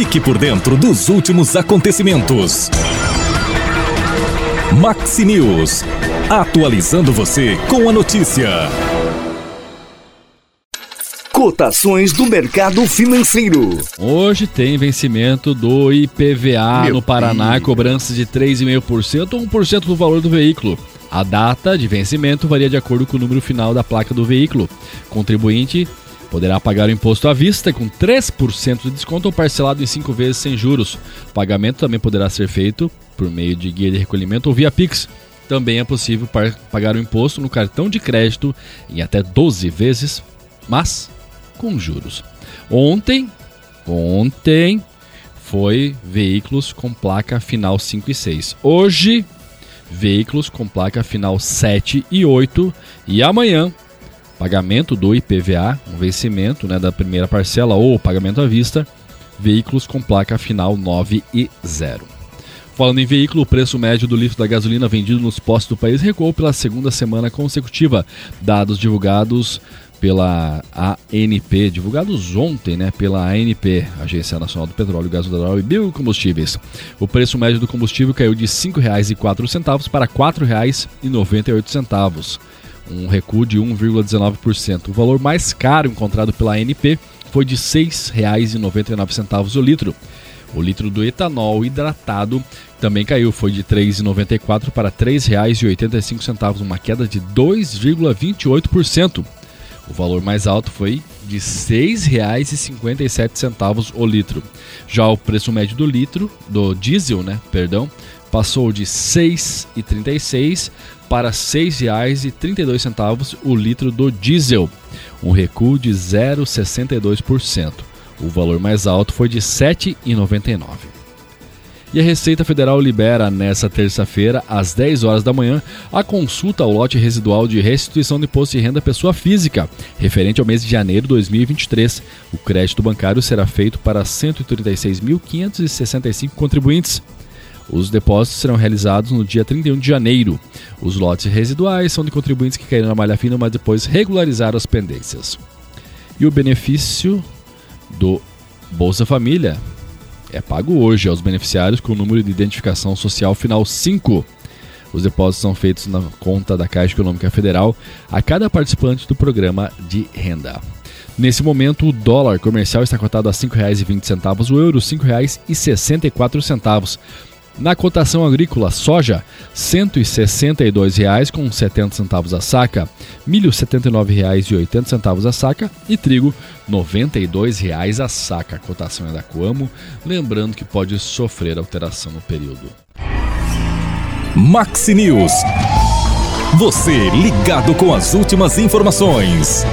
Fique por dentro dos últimos acontecimentos. Maxi News. Atualizando você com a notícia. Cotações do mercado financeiro. Hoje tem vencimento do IPVA Meu no Paraná, Deus. cobrança de 3,5% ou 1% do valor do veículo. A data de vencimento varia de acordo com o número final da placa do veículo. Contribuinte poderá pagar o imposto à vista com 3% de desconto ou parcelado em 5 vezes sem juros. O pagamento também poderá ser feito por meio de guia de recolhimento ou via Pix. Também é possível pagar o imposto no cartão de crédito em até 12 vezes, mas com juros. Ontem, ontem foi veículos com placa final 5 e 6. Hoje, veículos com placa final 7 e 8 e amanhã pagamento do IPVA, um vencimento né, da primeira parcela ou pagamento à vista, veículos com placa final 9 e 0. Falando em veículo, o preço médio do litro da gasolina vendido nos postos do país recuou pela segunda semana consecutiva. Dados divulgados pela ANP, divulgados ontem, né, pela ANP, Agência Nacional do Petróleo, Gás Natural e Biocombustíveis. O preço médio do combustível caiu de R$ 5,04 para R$ 4,98 um recuo de 1,19%. O valor mais caro encontrado pela ANP foi de R$ 6,99 o litro. O litro do etanol hidratado também caiu, foi de R$ 3,94 para R$ 3,85, uma queda de 2,28%. O valor mais alto foi de R$ 6,57 o litro. Já o preço médio do litro do diesel, né, perdão, passou de R$ 6,36 para R$ 6,32 o litro do diesel, um recuo de 0,62%. O valor mais alto foi de R$ 7,99. E a Receita Federal libera nesta terça-feira, às 10 horas da manhã, a consulta ao lote residual de restituição de imposto de renda pessoa física, referente ao mês de janeiro de 2023. O crédito bancário será feito para 136.565 contribuintes. Os depósitos serão realizados no dia 31 de janeiro. Os lotes residuais são de contribuintes que caíram na malha fina, mas depois regularizaram as pendências. E o benefício do Bolsa Família é pago hoje aos beneficiários com o número de identificação social final 5. Os depósitos são feitos na conta da Caixa Econômica Federal a cada participante do programa de renda. Nesse momento, o dólar comercial está cotado a R$ 5,20, o euro R$ 5,64. Na cotação agrícola, soja R$ 162,70 a saca, milho R$ 79,80 a saca e trigo R$ 92,00 a saca. A cotação é da Coamo, lembrando que pode sofrer alteração no período. Maxi News. Você ligado com as últimas informações.